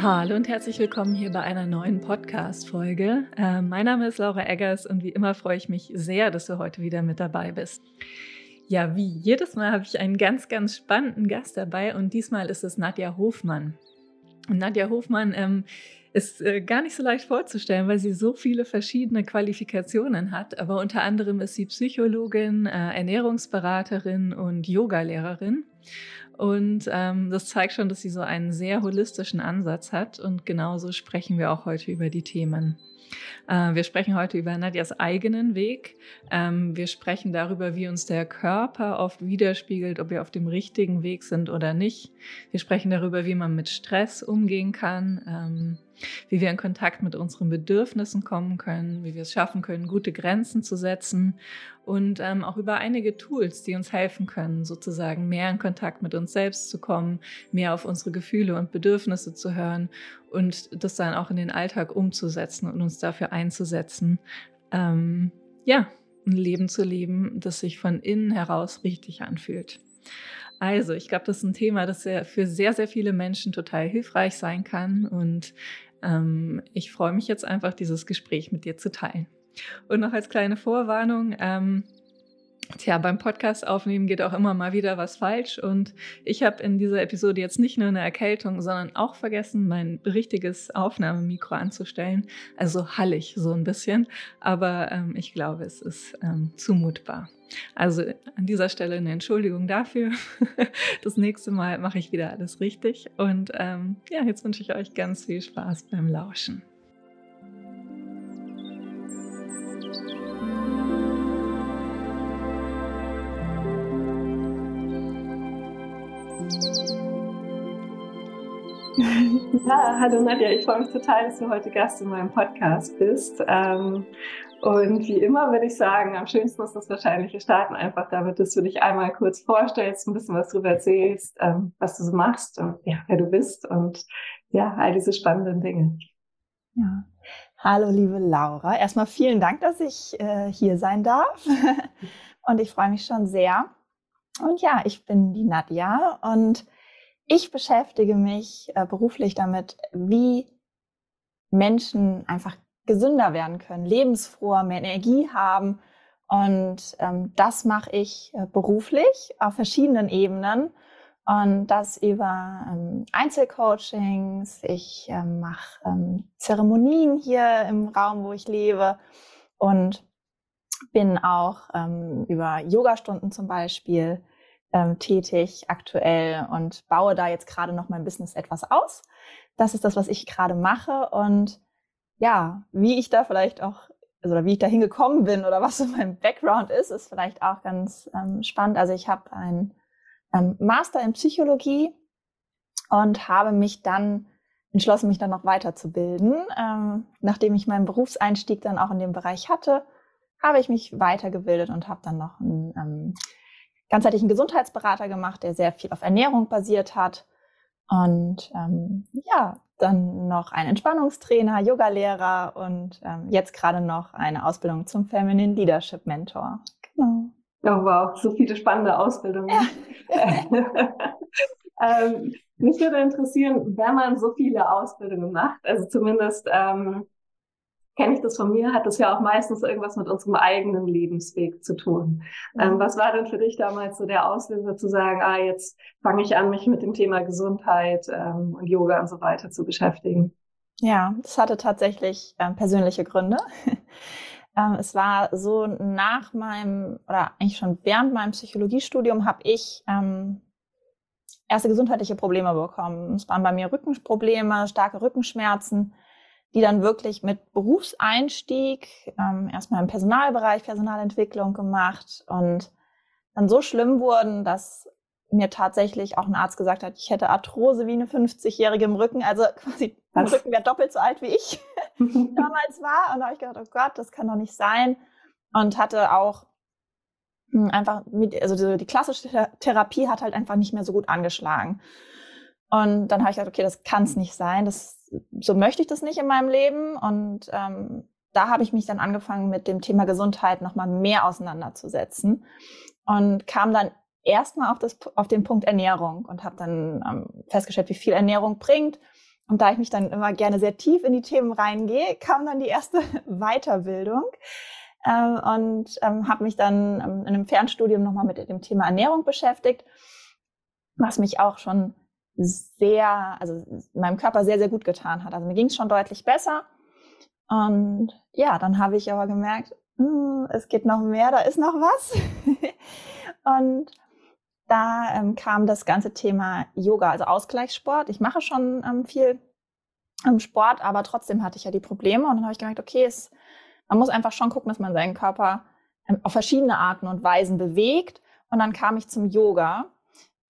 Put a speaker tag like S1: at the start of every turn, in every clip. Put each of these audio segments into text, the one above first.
S1: Hallo und herzlich willkommen hier bei einer neuen Podcast-Folge. Äh, mein Name ist Laura Eggers und wie immer freue ich mich sehr, dass du heute wieder mit dabei bist. Ja, wie jedes Mal habe ich einen ganz, ganz spannenden Gast dabei und diesmal ist es Nadja Hofmann. Und Nadja Hofmann ähm, ist äh, gar nicht so leicht vorzustellen, weil sie so viele verschiedene Qualifikationen hat. Aber unter anderem ist sie Psychologin, äh, Ernährungsberaterin und Yogalehrerin. Und ähm, das zeigt schon, dass sie so einen sehr holistischen Ansatz hat. Und genauso sprechen wir auch heute über die Themen. Äh, wir sprechen heute über Nadjas eigenen Weg. Ähm, wir sprechen darüber, wie uns der Körper oft widerspiegelt, ob wir auf dem richtigen Weg sind oder nicht. Wir sprechen darüber, wie man mit Stress umgehen kann. Ähm, wie wir in Kontakt mit unseren Bedürfnissen kommen können, wie wir es schaffen können, gute Grenzen zu setzen und ähm, auch über einige Tools, die uns helfen können, sozusagen mehr in Kontakt mit uns selbst zu kommen, mehr auf unsere Gefühle und Bedürfnisse zu hören und das dann auch in den Alltag umzusetzen und uns dafür einzusetzen, ähm, ja, ein Leben zu leben, das sich von innen heraus richtig anfühlt. Also, ich glaube, das ist ein Thema, das für sehr, sehr viele Menschen total hilfreich sein kann. Und ähm, ich freue mich jetzt einfach, dieses Gespräch mit dir zu teilen. Und noch als kleine Vorwarnung, ähm, Tja, beim Podcast aufnehmen geht auch immer mal wieder was falsch und ich habe in dieser Episode jetzt nicht nur eine Erkältung, sondern auch vergessen, mein richtiges Aufnahmemikro anzustellen. Also hallig so ein bisschen, aber ähm, ich glaube, es ist ähm, zumutbar. Also an dieser Stelle eine Entschuldigung dafür. Das nächste Mal mache ich wieder alles richtig und ähm, ja, jetzt wünsche ich euch ganz viel Spaß beim Lauschen. Ja, hallo Nadja, ich freue mich total, dass du heute Gast in meinem Podcast bist. Ähm, und wie immer würde ich sagen, am schönsten ist das wahrscheinlich, wir starten einfach damit, dass du dich einmal kurz vorstellst, ein bisschen was darüber erzählst, ähm, was du so machst und ja, wer du bist und ja, all diese spannenden Dinge.
S2: Ja. Hallo, liebe Laura. Erstmal vielen Dank, dass ich äh, hier sein darf. und ich freue mich schon sehr. Und ja, ich bin die Nadja und ich beschäftige mich äh, beruflich damit, wie Menschen einfach gesünder werden können, lebensfroher, mehr Energie haben. Und ähm, das mache ich äh, beruflich auf verschiedenen Ebenen. Und das über ähm, Einzelcoachings. Ich ähm, mache ähm, Zeremonien hier im Raum, wo ich lebe. Und bin auch ähm, über Yogastunden zum Beispiel ähm, tätig aktuell und baue da jetzt gerade noch mein Business etwas aus. Das ist das, was ich gerade mache und ja, wie ich da vielleicht auch also, oder wie ich da hingekommen bin oder was so mein Background ist, ist vielleicht auch ganz ähm, spannend. Also ich habe einen ähm, Master in Psychologie und habe mich dann entschlossen, mich dann noch weiterzubilden. Ähm, nachdem ich meinen Berufseinstieg dann auch in dem Bereich hatte, habe ich mich weitergebildet und habe dann noch einen ähm, ganzheitlichen Gesundheitsberater gemacht, der sehr viel auf Ernährung basiert hat. Und ähm, ja, dann noch ein Entspannungstrainer, Yogalehrer und ähm, jetzt gerade noch eine Ausbildung zum Feminine Leadership Mentor.
S1: Genau. Oh wow, so viele spannende Ausbildungen. Ja. ähm, mich würde interessieren, wenn man so viele Ausbildungen macht, also zumindest ähm, kenne ich das von mir, hat das ja auch meistens irgendwas mit unserem eigenen Lebensweg zu tun. Mhm. Ähm, was war denn für dich damals so der Auslöser zu sagen, ah, jetzt fange ich an, mich mit dem Thema Gesundheit ähm, und Yoga und so weiter zu beschäftigen?
S2: Ja, das hatte tatsächlich ähm, persönliche Gründe. Ähm, es war so nach meinem oder eigentlich schon während meinem Psychologiestudium habe ich ähm, erste gesundheitliche Probleme bekommen. Es waren bei mir Rückenprobleme, starke Rückenschmerzen die dann wirklich mit Berufseinstieg ähm, erstmal im Personalbereich Personalentwicklung gemacht und dann so schlimm wurden, dass mir tatsächlich auch ein Arzt gesagt hat, ich hätte Arthrose wie eine 50-Jährige im Rücken, also quasi mein Rücken wäre doppelt so alt wie ich damals war. Und da habe ich gedacht, oh Gott, das kann doch nicht sein. Und hatte auch hm, einfach, mit, also die klassische Therapie hat halt einfach nicht mehr so gut angeschlagen. Und dann habe ich gedacht, okay, das kann es nicht sein. Das, so möchte ich das nicht in meinem Leben. Und ähm, da habe ich mich dann angefangen, mit dem Thema Gesundheit nochmal mehr auseinanderzusetzen und kam dann erstmal auf, auf den Punkt Ernährung und habe dann ähm, festgestellt, wie viel Ernährung bringt und da ich mich dann immer gerne sehr tief in die Themen reingehe, kam dann die erste Weiterbildung ähm, und ähm, habe mich dann ähm, in einem Fernstudium nochmal mit dem Thema Ernährung beschäftigt, was mich auch schon sehr, also meinem Körper sehr, sehr gut getan hat. Also mir ging es schon deutlich besser. Und ja, dann habe ich aber gemerkt, hm, es geht noch mehr, da ist noch was. und da ähm, kam das ganze Thema Yoga, also Ausgleichssport. Ich mache schon ähm, viel ähm, Sport, aber trotzdem hatte ich ja die Probleme. Und dann habe ich gemerkt, okay, es, man muss einfach schon gucken, dass man seinen Körper ähm, auf verschiedene Arten und Weisen bewegt. Und dann kam ich zum Yoga.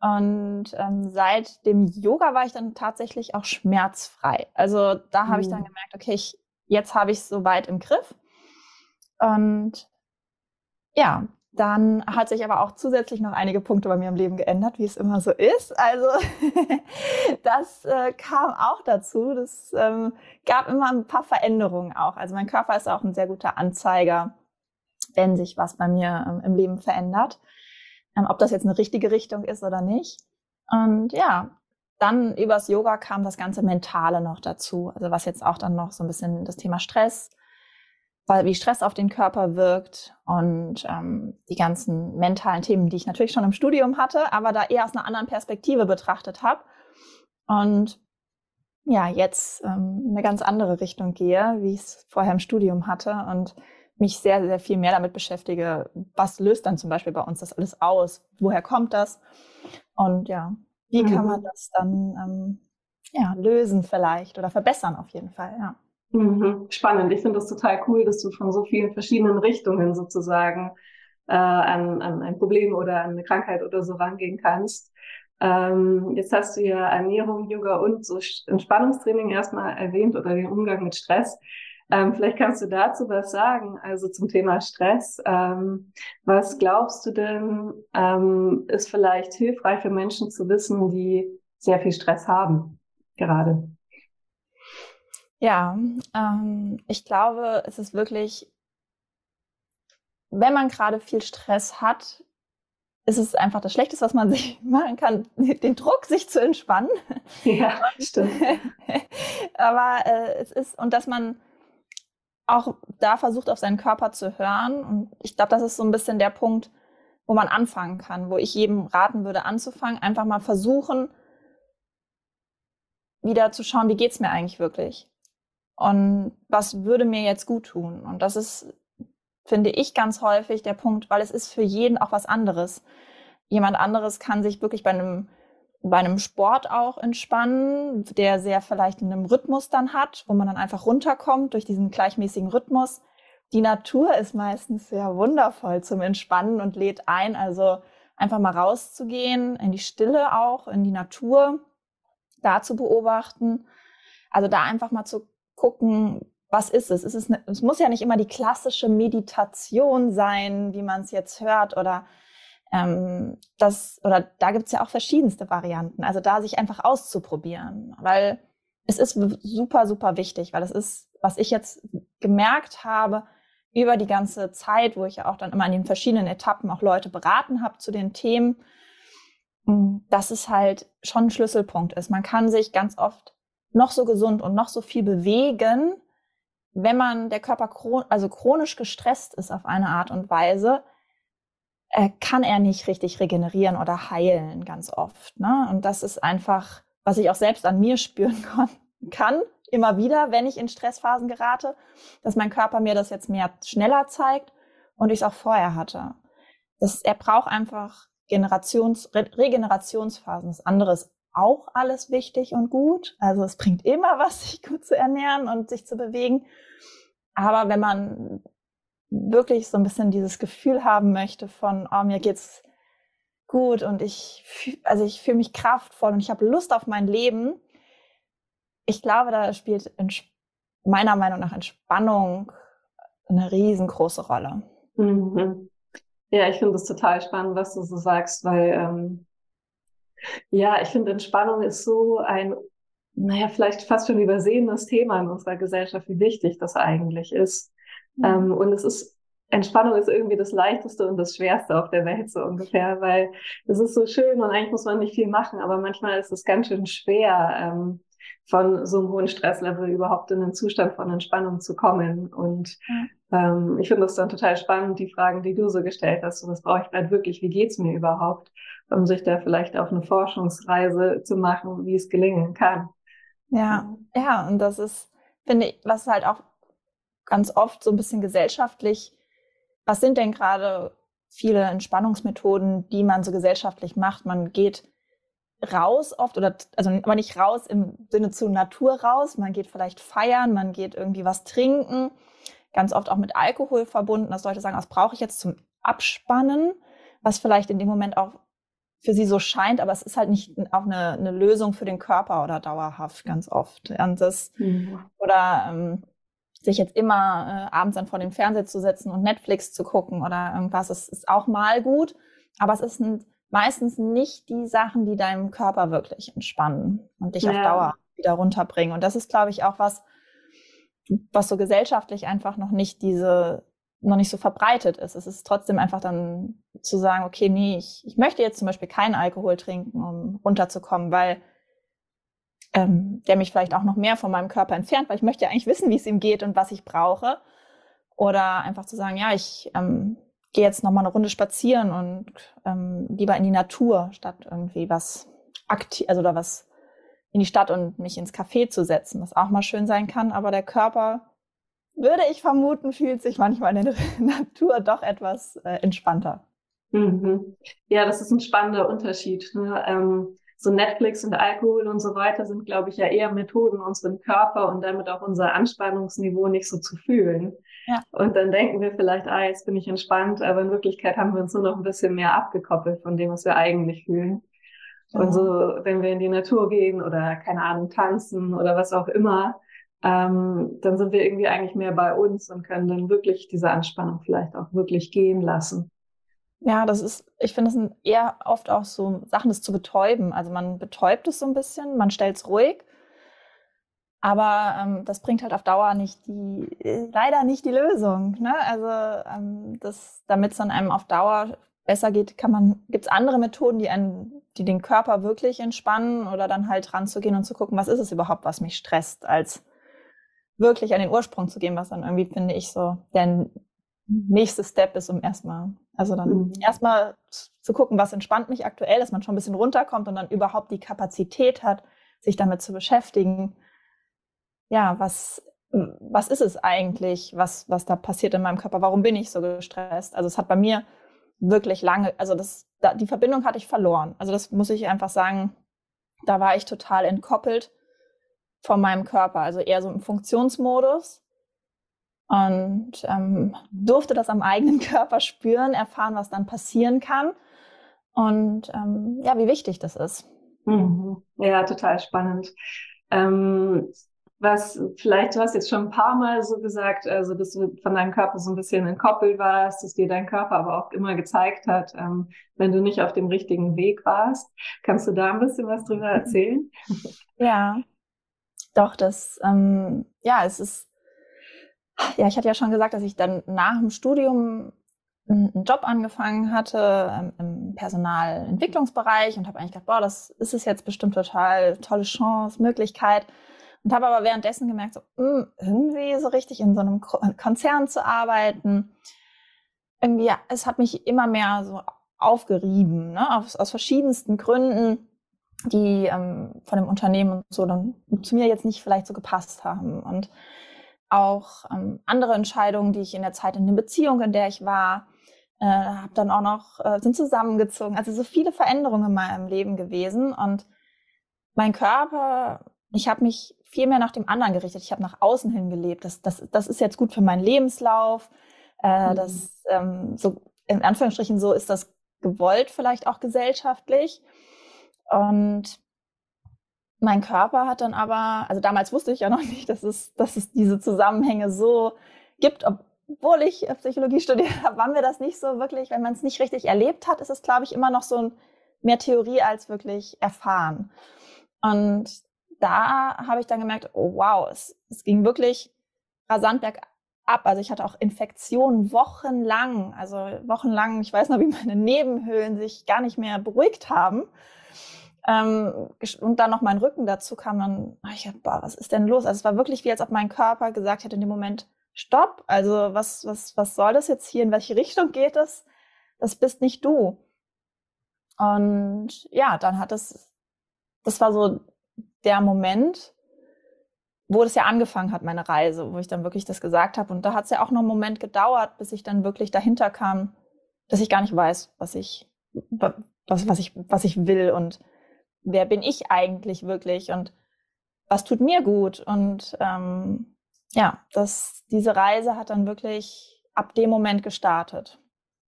S2: Und ähm, seit dem Yoga war ich dann tatsächlich auch schmerzfrei. Also da habe mhm. ich dann mhm. gemerkt, okay, ich, jetzt habe ich es soweit im Griff. Und ja, dann hat sich aber auch zusätzlich noch einige Punkte bei mir im Leben geändert, wie es immer so ist. Also das äh, kam auch dazu. Das ähm, gab immer ein paar Veränderungen auch. Also mein Körper ist auch ein sehr guter Anzeiger, wenn sich was bei mir ähm, im Leben verändert. Ähm, ob das jetzt eine richtige Richtung ist oder nicht. Und ja, dann übers Yoga kam das ganze Mentale noch dazu. Also was jetzt auch dann noch so ein bisschen das Thema Stress weil wie Stress auf den Körper wirkt und ähm, die ganzen mentalen Themen, die ich natürlich schon im Studium hatte, aber da eher aus einer anderen Perspektive betrachtet habe. Und ja, jetzt ähm, eine ganz andere Richtung gehe, wie ich es vorher im Studium hatte und mich sehr, sehr viel mehr damit beschäftige, was löst dann zum Beispiel bei uns das alles aus? Woher kommt das? Und ja, wie mhm. kann man das dann ähm, ja, lösen vielleicht oder verbessern auf jeden Fall, ja.
S1: Mhm. Spannend. Ich finde das total cool, dass du von so vielen verschiedenen Richtungen sozusagen äh, an, an ein Problem oder an eine Krankheit oder so rangehen kannst. Ähm, jetzt hast du ja Ernährung, Yoga und so Entspannungstraining erstmal erwähnt oder den Umgang mit Stress. Ähm, vielleicht kannst du dazu was sagen, also zum Thema Stress. Ähm, was glaubst du denn, ähm, ist vielleicht hilfreich für Menschen zu wissen, die sehr viel Stress haben gerade?
S2: Ja, ähm, ich glaube, es ist wirklich, wenn man gerade viel Stress hat, ist es einfach das Schlechteste, was man sich machen kann, den Druck, sich zu entspannen.
S1: Ja, stimmt.
S2: Aber äh, es ist, und dass man auch da versucht, auf seinen Körper zu hören. Und ich glaube, das ist so ein bisschen der Punkt, wo man anfangen kann, wo ich jedem raten würde, anzufangen, einfach mal versuchen, wieder zu schauen, wie geht's mir eigentlich wirklich? Und was würde mir jetzt gut tun? Und das ist, finde ich, ganz häufig der Punkt, weil es ist für jeden auch was anderes. Jemand anderes kann sich wirklich bei einem, bei einem Sport auch entspannen, der sehr vielleicht in einem Rhythmus dann hat, wo man dann einfach runterkommt durch diesen gleichmäßigen Rhythmus. Die Natur ist meistens sehr wundervoll zum Entspannen und lädt ein, also einfach mal rauszugehen, in die Stille auch, in die Natur, da zu beobachten. Also da einfach mal zu gucken, was ist es? Es, eine, es muss ja nicht immer die klassische Meditation sein, wie man es jetzt hört, oder ähm, das, oder da gibt es ja auch verschiedenste Varianten. Also da sich einfach auszuprobieren, weil es ist super, super wichtig, weil es ist, was ich jetzt gemerkt habe, über die ganze Zeit, wo ich ja auch dann immer in den verschiedenen Etappen auch Leute beraten habe zu den Themen, dass es halt schon ein Schlüsselpunkt ist. Man kann sich ganz oft noch so gesund und noch so viel bewegen, wenn man der Körper chron also chronisch gestresst ist auf eine Art und Weise, äh, kann er nicht richtig regenerieren oder heilen ganz oft. Ne? Und das ist einfach, was ich auch selbst an mir spüren kann, immer wieder, wenn ich in Stressphasen gerate, dass mein Körper mir das jetzt mehr schneller zeigt und ich es auch vorher hatte. Das, er braucht einfach Generations, Re Regenerationsphasen. Das andere ist auch alles wichtig und gut. Also es bringt immer was, sich gut zu ernähren und sich zu bewegen. Aber wenn man wirklich so ein bisschen dieses Gefühl haben möchte von, oh, mir geht's gut und ich, also ich fühle mich kraftvoll und ich habe Lust auf mein Leben. Ich glaube, da spielt meiner Meinung nach Entspannung eine riesengroße Rolle.
S1: Mhm. Ja, ich finde es total spannend, was du so sagst, weil ähm, ja, ich finde, Entspannung ist so ein, naja, vielleicht fast schon übersehenes Thema in unserer Gesellschaft, wie wichtig das eigentlich ist. Mhm. Ähm, und es ist, Entspannung ist irgendwie das Leichteste und das Schwerste auf der Welt so ungefähr, weil es ist so schön und eigentlich muss man nicht viel machen, aber manchmal ist es ganz schön schwer, ähm, von so einem hohen Stresslevel überhaupt in einen Zustand von Entspannung zu kommen. Und ja. ähm, ich finde das dann total spannend, die Fragen, die du so gestellt hast. So, was brauche ich gerade wirklich? Wie geht's mir überhaupt? Um sich da vielleicht auf eine Forschungsreise zu machen, wie es gelingen kann.
S2: Ja, ja, und das ist, finde ich, was halt auch ganz oft so ein bisschen gesellschaftlich, was sind denn gerade viele Entspannungsmethoden, die man so gesellschaftlich macht? Man geht raus oft oder also aber nicht raus im Sinne zu Natur raus. Man geht vielleicht feiern, man geht irgendwie was trinken, ganz oft auch mit Alkohol verbunden, dass Leute sagen, was brauche ich jetzt zum Abspannen, was vielleicht in dem Moment auch für sie so scheint, aber es ist halt nicht auch eine, eine Lösung für den Körper oder dauerhaft ganz oft. Und das, mhm. Oder ähm, sich jetzt immer äh, abends dann vor dem Fernseher zu setzen und Netflix zu gucken oder irgendwas, es ist auch mal gut, aber es ist ein meistens nicht die Sachen, die deinem Körper wirklich entspannen und dich ja. auf Dauer wieder runterbringen. Und das ist, glaube ich, auch was, was so gesellschaftlich einfach noch nicht diese, noch nicht so verbreitet ist. Es ist trotzdem einfach dann zu sagen, okay, nee, ich, ich möchte jetzt zum Beispiel keinen Alkohol trinken, um runterzukommen, weil ähm, der mich vielleicht auch noch mehr von meinem Körper entfernt, weil ich möchte ja eigentlich wissen, wie es ihm geht und was ich brauche. Oder einfach zu sagen, ja, ich ähm, gehe jetzt noch mal eine Runde spazieren und ähm, lieber in die Natur, statt irgendwie was aktiv, also da was in die Stadt und mich ins Café zu setzen, was auch mal schön sein kann. Aber der Körper, würde ich vermuten, fühlt sich manchmal in der Natur doch etwas äh, entspannter.
S1: Mhm. Ja, das ist ein spannender Unterschied. Ne? Ähm, so Netflix und Alkohol und so weiter sind, glaube ich, ja eher Methoden, unseren Körper und damit auch unser Anspannungsniveau nicht so zu fühlen. Ja. Und dann denken wir vielleicht, ah, jetzt bin ich entspannt, aber in Wirklichkeit haben wir uns nur noch ein bisschen mehr abgekoppelt von dem, was wir eigentlich fühlen. Ja. Und so, wenn wir in die Natur gehen oder keine Ahnung, tanzen oder was auch immer, ähm, dann sind wir irgendwie eigentlich mehr bei uns und können dann wirklich diese Anspannung vielleicht auch wirklich gehen lassen.
S2: Ja, das ist, ich finde, das sind eher oft auch so Sachen, das zu betäuben. Also man betäubt es so ein bisschen, man stellt es ruhig, aber ähm, das bringt halt auf Dauer nicht die, äh, leider nicht die Lösung. Ne? Also ähm, damit es dann einem auf Dauer besser geht, kann man, gibt es andere Methoden, die einen, die den Körper wirklich entspannen oder dann halt ranzugehen und zu gucken, was ist es überhaupt, was mich stresst, als wirklich an den Ursprung zu gehen, was dann irgendwie, finde ich, so der nächste Step ist, um erstmal also dann mhm. erstmal zu gucken, was entspannt mich aktuell, dass man schon ein bisschen runterkommt und dann überhaupt die Kapazität hat, sich damit zu beschäftigen. Ja, was, was ist es eigentlich, was, was da passiert in meinem Körper? Warum bin ich so gestresst? Also es hat bei mir wirklich lange, also das, da, die Verbindung hatte ich verloren. Also das muss ich einfach sagen, da war ich total entkoppelt von meinem Körper, also eher so im Funktionsmodus und ähm, durfte das am eigenen Körper spüren, erfahren, was dann passieren kann und ähm, ja, wie wichtig das ist.
S1: Mhm. Ja, total spannend. Ähm, was vielleicht, du hast jetzt schon ein paar Mal so gesagt, also dass du von deinem Körper so ein bisschen entkoppelt warst, dass dir dein Körper aber auch immer gezeigt hat, ähm, wenn du nicht auf dem richtigen Weg warst. Kannst du da ein bisschen was drüber erzählen?
S2: Ja, doch, das, ähm, ja, es ist ja, ich hatte ja schon gesagt, dass ich dann nach dem Studium einen Job angefangen hatte ähm, im Personalentwicklungsbereich und habe eigentlich gedacht, boah, das ist es jetzt bestimmt total tolle Chance, Möglichkeit. Und habe aber währenddessen gemerkt, so, mh, hm, irgendwie so richtig in so einem Konzern zu arbeiten, irgendwie, ja, es hat mich immer mehr so aufgerieben, ne, aus, aus verschiedensten Gründen, die ähm, von dem Unternehmen und so dann zu mir jetzt nicht vielleicht so gepasst haben. Und auch ähm, andere Entscheidungen, die ich in der Zeit in der Beziehung, in der ich war, äh, habe dann auch noch äh, sind zusammengezogen. Also so viele Veränderungen in meinem Leben gewesen und mein Körper, ich habe mich viel mehr nach dem anderen gerichtet. Ich habe nach außen hin gelebt. Das, das, das ist jetzt gut für meinen Lebenslauf. Äh, mhm. Das ähm, so in Anführungsstrichen so ist das gewollt vielleicht auch gesellschaftlich und mein Körper hat dann aber, also damals wusste ich ja noch nicht, dass es, dass es diese Zusammenhänge so gibt, obwohl ich Psychologie studiert habe, war mir das nicht so wirklich, wenn man es nicht richtig erlebt hat, ist es, glaube ich, immer noch so mehr Theorie als wirklich erfahren. Und da habe ich dann gemerkt, oh wow, es, es ging wirklich rasant bergab. Also ich hatte auch Infektionen wochenlang, also wochenlang, ich weiß noch, wie meine Nebenhöhlen sich gar nicht mehr beruhigt haben. Ähm, und dann noch mein Rücken dazu kam, dann, ich hab, boah, was ist denn los? Also es war wirklich wie, als ob mein Körper gesagt hätte in dem Moment, stopp, also was, was, was soll das jetzt hier? In welche Richtung geht es? Das bist nicht du. Und ja, dann hat es, das war so der Moment, wo das ja angefangen hat, meine Reise, wo ich dann wirklich das gesagt habe. Und da hat es ja auch noch einen Moment gedauert, bis ich dann wirklich dahinter kam, dass ich gar nicht weiß, was ich, was, was ich, was ich will und wer bin ich eigentlich wirklich und was tut mir gut. Und ähm, ja, das, diese Reise hat dann wirklich ab dem Moment gestartet.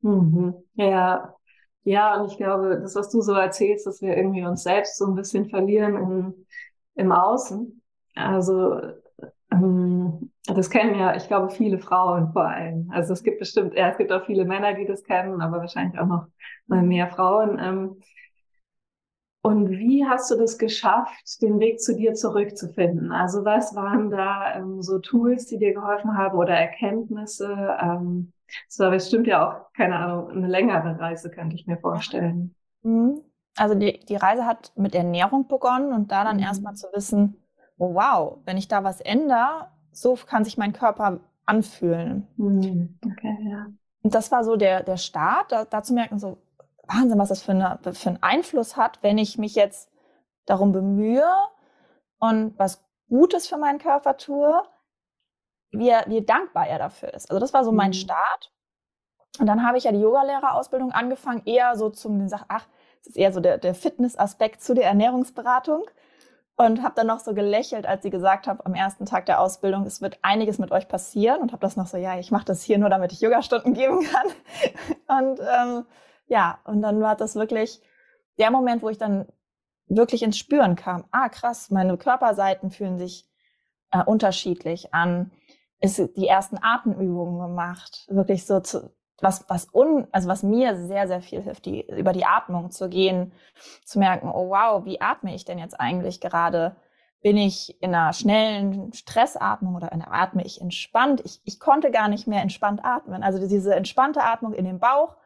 S1: Mhm. Ja, ja, und ich glaube, das, was du so erzählst, dass wir irgendwie uns selbst so ein bisschen verlieren im, im Außen. Also ähm, das kennen ja, ich glaube, viele Frauen vor allem. Also es gibt bestimmt, ja, es gibt auch viele Männer, die das kennen, aber wahrscheinlich auch noch mehr Frauen. Ähm, und wie hast du das geschafft, den Weg zu dir zurückzufinden? Also was waren da ähm, so Tools, die dir geholfen haben oder Erkenntnisse? Ähm, das war bestimmt ja auch, keine Ahnung, eine längere Reise, könnte ich mir vorstellen.
S2: Mhm. Also die, die Reise hat mit Ernährung begonnen und da dann mhm. erstmal zu wissen, oh wow, wenn ich da was ändere, so kann sich mein Körper anfühlen.
S1: Mhm. Okay, ja.
S2: Und das war so der, der Start, da, da zu merken, so, Wahnsinn, was das für, eine, für einen Einfluss hat, wenn ich mich jetzt darum bemühe und was Gutes für meinen Körper tue, wie, wie dankbar er dafür ist. Also das war so mein mhm. Start. Und dann habe ich ja die Yogalehrerausbildung angefangen, eher so zum Sach, ach, das ist eher so der, der Fitnessaspekt zu der Ernährungsberatung. Und habe dann noch so gelächelt, als sie gesagt hat, am ersten Tag der Ausbildung, es wird einiges mit euch passieren. Und habe das noch so, ja, ich mache das hier nur, damit ich Yogastunden geben kann. Und ähm, ja, und dann war das wirklich der Moment, wo ich dann wirklich ins Spüren kam. Ah, krass, meine Körperseiten fühlen sich äh, unterschiedlich an. Ist die ersten Atemübungen gemacht, wirklich so zu, was was un, also was mir sehr sehr viel hilft, die über die Atmung zu gehen, zu merken, oh wow, wie atme ich denn jetzt eigentlich gerade? Bin ich in einer schnellen Stressatmung oder atme ich entspannt? Ich, ich konnte gar nicht mehr entspannt atmen. Also diese entspannte Atmung in den Bauch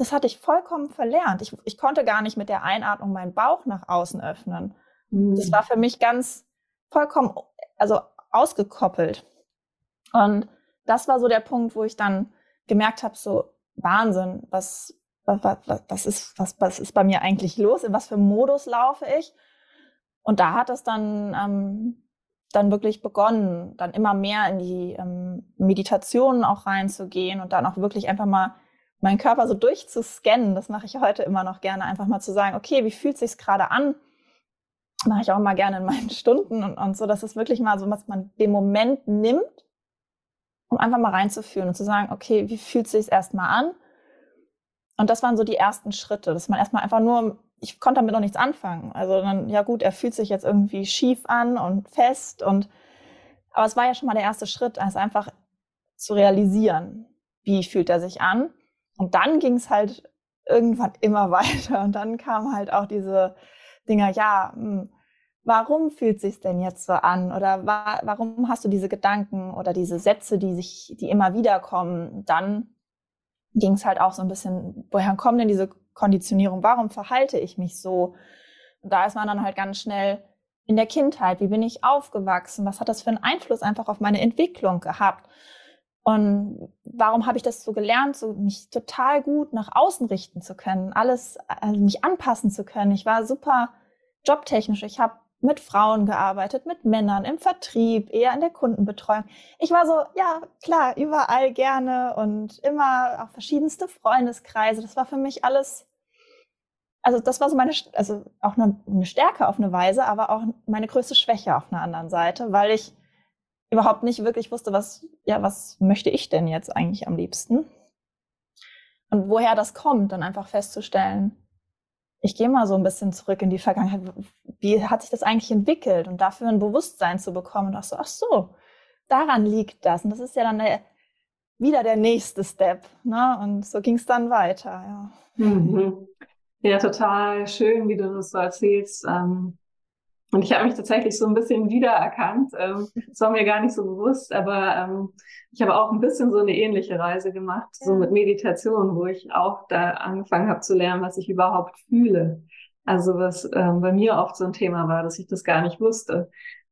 S2: das hatte ich vollkommen verlernt. Ich, ich konnte gar nicht mit der Einatmung meinen Bauch nach außen öffnen. Mhm. Das war für mich ganz vollkommen, also ausgekoppelt. Und das war so der Punkt, wo ich dann gemerkt habe, so Wahnsinn, was, was, was, was, ist, was, was ist bei mir eigentlich los? In was für Modus laufe ich? Und da hat es dann, ähm, dann wirklich begonnen, dann immer mehr in die ähm, Meditationen auch reinzugehen und dann auch wirklich einfach mal meinen Körper so durchzuscannen, das mache ich heute immer noch gerne, einfach mal zu sagen, okay, wie fühlt sich's gerade an? Mache ich auch immer gerne in meinen Stunden und, und so, dass es wirklich mal so, dass man den Moment nimmt, um einfach mal reinzufühlen und zu sagen, okay, wie fühlt sich's erstmal an? Und das waren so die ersten Schritte, dass man erstmal einfach nur, ich konnte damit noch nichts anfangen. Also dann, ja gut, er fühlt sich jetzt irgendwie schief an und fest und, aber es war ja schon mal der erste Schritt, es einfach zu realisieren, wie fühlt er sich an und dann ging es halt irgendwann immer weiter. Und dann kamen halt auch diese Dinger, ja, hm, warum fühlt sich denn jetzt so an? Oder wa warum hast du diese Gedanken oder diese Sätze, die sich, die immer wieder kommen? Dann ging es halt auch so ein bisschen, woher kommt denn diese Konditionierung? Warum verhalte ich mich so? Und da ist man dann halt ganz schnell in der Kindheit. Wie bin ich aufgewachsen? Was hat das für einen Einfluss einfach auf meine Entwicklung gehabt? Und warum habe ich das so gelernt, so mich total gut nach außen richten zu können, alles, also mich anpassen zu können. Ich war super jobtechnisch. Ich habe mit Frauen gearbeitet, mit Männern im Vertrieb, eher in der Kundenbetreuung. Ich war so, ja, klar, überall gerne und immer auch verschiedenste Freundeskreise. Das war für mich alles, also das war so meine, also auch eine, eine Stärke auf eine Weise, aber auch meine größte Schwäche auf einer anderen Seite, weil ich überhaupt nicht wirklich wusste, was, ja, was möchte ich denn jetzt eigentlich am liebsten? Und woher das kommt, dann einfach festzustellen, ich gehe mal so ein bisschen zurück in die Vergangenheit. Wie hat sich das eigentlich entwickelt? Und dafür ein Bewusstsein zu bekommen und auch so, ach so, daran liegt das. Und das ist ja dann der, wieder der nächste Step. Ne? Und so ging es dann weiter. Ja.
S1: Mhm. ja, total schön, wie du das so erzählst. Ähm, und ich habe mich tatsächlich so ein bisschen wiedererkannt. Ähm, das war mir gar nicht so bewusst, aber ähm, ich habe auch ein bisschen so eine ähnliche Reise gemacht, ja. so mit Meditation, wo ich auch da angefangen habe zu lernen, was ich überhaupt fühle. Also was ähm, bei mir oft so ein Thema war, dass ich das gar nicht wusste.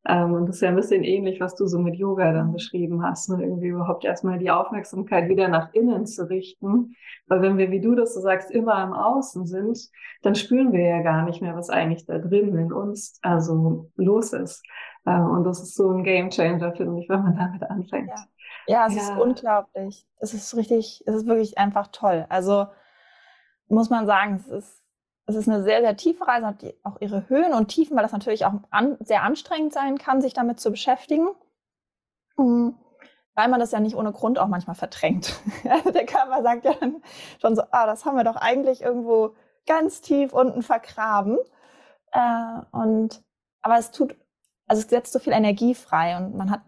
S1: Ähm, und das ist ja ein bisschen ähnlich, was du so mit Yoga dann beschrieben hast, ne? irgendwie überhaupt erstmal die Aufmerksamkeit wieder nach innen zu richten. Weil wenn wir, wie du das so sagst, immer im Außen sind, dann spüren wir ja gar nicht mehr, was eigentlich da drin in uns also los ist. Ähm, und das ist so ein Game Changer, finde ich, wenn man damit anfängt.
S2: Ja. Ja, es ja. ist unglaublich. Es ist richtig, es ist wirklich einfach toll. Also muss man sagen, es ist, es ist eine sehr, sehr tiefe Reise, hat auch ihre Höhen und Tiefen, weil das natürlich auch an, sehr anstrengend sein kann, sich damit zu beschäftigen. Mhm. Weil man das ja nicht ohne Grund auch manchmal verdrängt. Der Körper sagt ja dann schon so, ah, das haben wir doch eigentlich irgendwo ganz tief unten vergraben. Äh, und aber es tut, also es setzt so viel Energie frei und man hat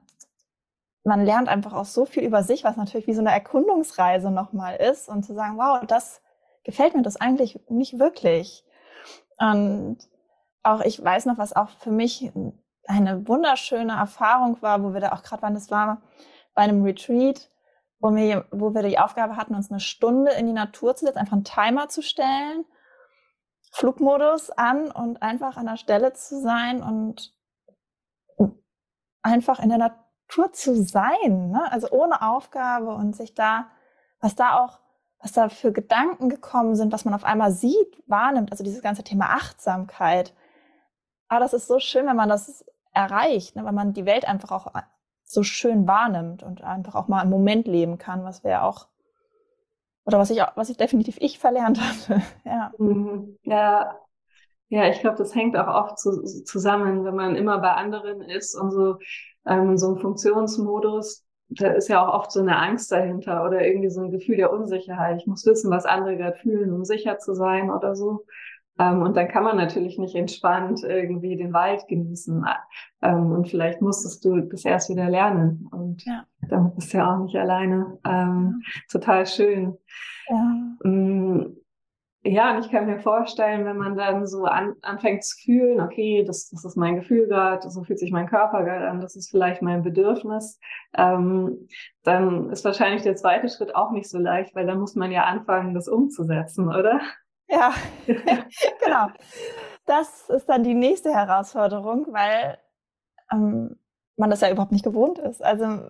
S2: man lernt einfach auch so viel über sich, was natürlich wie so eine Erkundungsreise nochmal ist und zu sagen, wow, das gefällt mir das eigentlich nicht wirklich. Und auch ich weiß noch, was auch für mich eine wunderschöne Erfahrung war, wo wir da auch gerade waren, das war bei einem Retreat, wo wir, wo wir die Aufgabe hatten, uns eine Stunde in die Natur zu setzen, einfach einen Timer zu stellen, Flugmodus an und einfach an der Stelle zu sein und einfach in der Natur zu sein, ne? also ohne Aufgabe und sich da, was da auch, was da für Gedanken gekommen sind, was man auf einmal sieht, wahrnimmt, also dieses ganze Thema Achtsamkeit. Aber das ist so schön, wenn man das erreicht, ne? wenn man die Welt einfach auch so schön wahrnimmt und einfach auch mal einen Moment leben kann, was wir auch oder was ich was ich definitiv ich verlernt hatte. ja.
S1: Mhm. Ja, ja, ich glaube, das hängt auch oft zu, zusammen, wenn man immer bei anderen ist und so ähm, so ein Funktionsmodus, da ist ja auch oft so eine Angst dahinter oder irgendwie so ein Gefühl der Unsicherheit. Ich muss wissen, was andere gerade fühlen, um sicher zu sein oder so. Ähm, und dann kann man natürlich nicht entspannt irgendwie den Wald genießen. Ähm, und vielleicht musstest du das erst wieder lernen. Und ja. damit bist du ja auch nicht alleine. Ähm, total schön. Ja. Ja, und ich kann mir vorstellen, wenn man dann so an, anfängt zu fühlen, okay, das, das ist mein Gefühl gerade, so fühlt sich mein Körper gerade an, das ist vielleicht mein Bedürfnis, ähm, dann ist wahrscheinlich der zweite Schritt auch nicht so leicht, weil dann muss man ja anfangen, das umzusetzen, oder?
S2: Ja, genau. Das ist dann die nächste Herausforderung, weil ähm, man das ja überhaupt nicht gewohnt ist. Also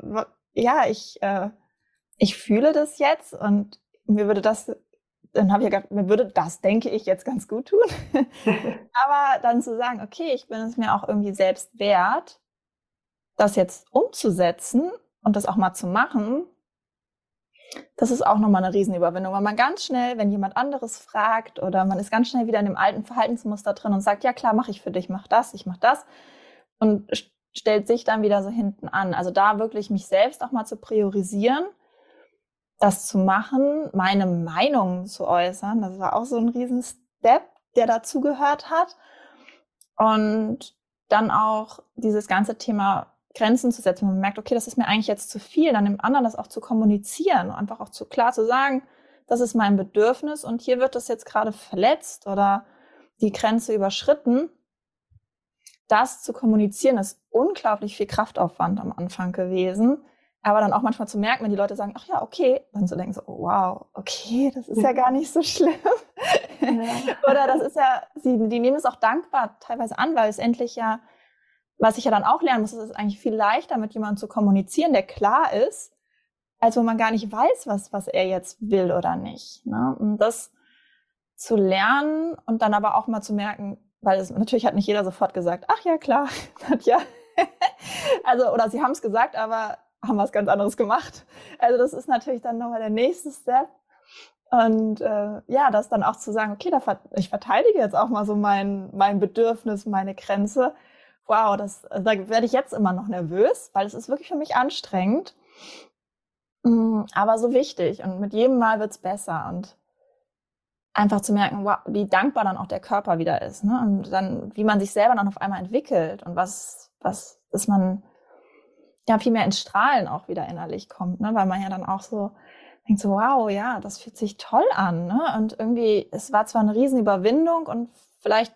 S2: ja, ich, äh, ich fühle das jetzt und mir würde das dann habe ich gedacht, mir würde das, denke ich, jetzt ganz gut tun. Aber dann zu sagen, okay, ich bin es mir auch irgendwie selbst wert, das jetzt umzusetzen und das auch mal zu machen, das ist auch nochmal eine Riesenüberwindung, weil man ganz schnell, wenn jemand anderes fragt oder man ist ganz schnell wieder in dem alten Verhaltensmuster drin und sagt, ja klar, mache ich für dich, mach das, ich mach das und stellt sich dann wieder so hinten an. Also da wirklich mich selbst auch mal zu priorisieren das zu machen, meine Meinung zu äußern. Das war auch so ein Riesen-Step, der dazugehört hat. Und dann auch dieses ganze Thema Grenzen zu setzen. Man merkt, okay, das ist mir eigentlich jetzt zu viel, dann dem anderen das auch zu kommunizieren, einfach auch zu klar zu sagen, das ist mein Bedürfnis und hier wird das jetzt gerade verletzt oder die Grenze überschritten. Das zu kommunizieren ist unglaublich viel Kraftaufwand am Anfang gewesen. Aber dann auch manchmal zu merken, wenn die Leute sagen, ach ja, okay, dann zu denken so, oh, wow, okay, das ist ja gar nicht so schlimm. Ja. Oder das ist ja, sie, die nehmen es auch dankbar teilweise an, weil es endlich ja, was ich ja dann auch lernen muss, ist es eigentlich viel leichter, mit jemandem zu kommunizieren, der klar ist, als wo man gar nicht weiß, was, was er jetzt will oder nicht. Ne? Und das zu lernen und dann aber auch mal zu merken, weil es natürlich hat nicht jeder sofort gesagt, ach ja, klar, Nadja. also, oder sie haben es gesagt, aber haben was ganz anderes gemacht. Also das ist natürlich dann nochmal der nächste Step. Und äh, ja, das dann auch zu sagen, okay, da ver ich verteidige jetzt auch mal so mein, mein Bedürfnis, meine Grenze. Wow, das, also da werde ich jetzt immer noch nervös, weil es ist wirklich für mich anstrengend. Mm, aber so wichtig. Und mit jedem Mal wird's besser. Und einfach zu merken, wow, wie dankbar dann auch der Körper wieder ist. Ne? Und dann, wie man sich selber dann auf einmal entwickelt und was, was ist man ja viel mehr ins Strahlen auch wieder innerlich kommt, ne? weil man ja dann auch so denkt so, wow, ja, das fühlt sich toll an. Ne? Und irgendwie, es war zwar eine Riesenüberwindung und vielleicht,